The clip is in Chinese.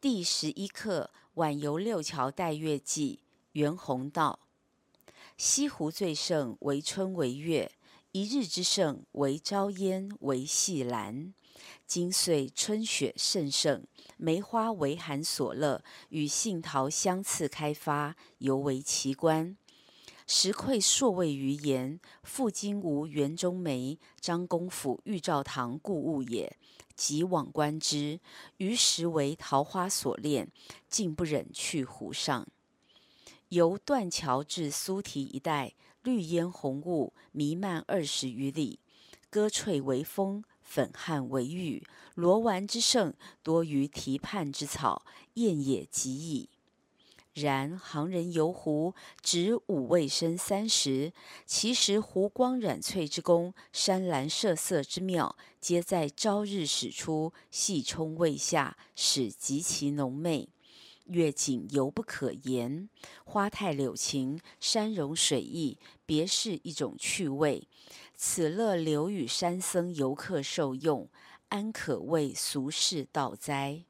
第十一课晚游六桥待月记，袁宏道。西湖最盛为春为月，一日之盛为朝烟为夕兰。今岁春雪甚盛，梅花为寒所乐，与杏桃相次开发，尤为奇观。时窥硕谓于言，复今无园中梅，张公府玉照堂故物也。即往观之，余石为桃花所恋，竟不忍去湖上。由断桥至苏堤一带，绿烟红雾弥漫二十余里，歌翠为风，粉汉为玉，罗丸之盛，多于堤畔之草，艳也极矣。然行人游湖，只五味生三十。其实湖光染翠之功，山岚射色之妙，皆在朝日始出，细冲未下，使极其浓媚。月景尤不可言，花态柳情，山容水意，别是一种趣味。此乐留与山僧游客受用，安可谓俗世道哉？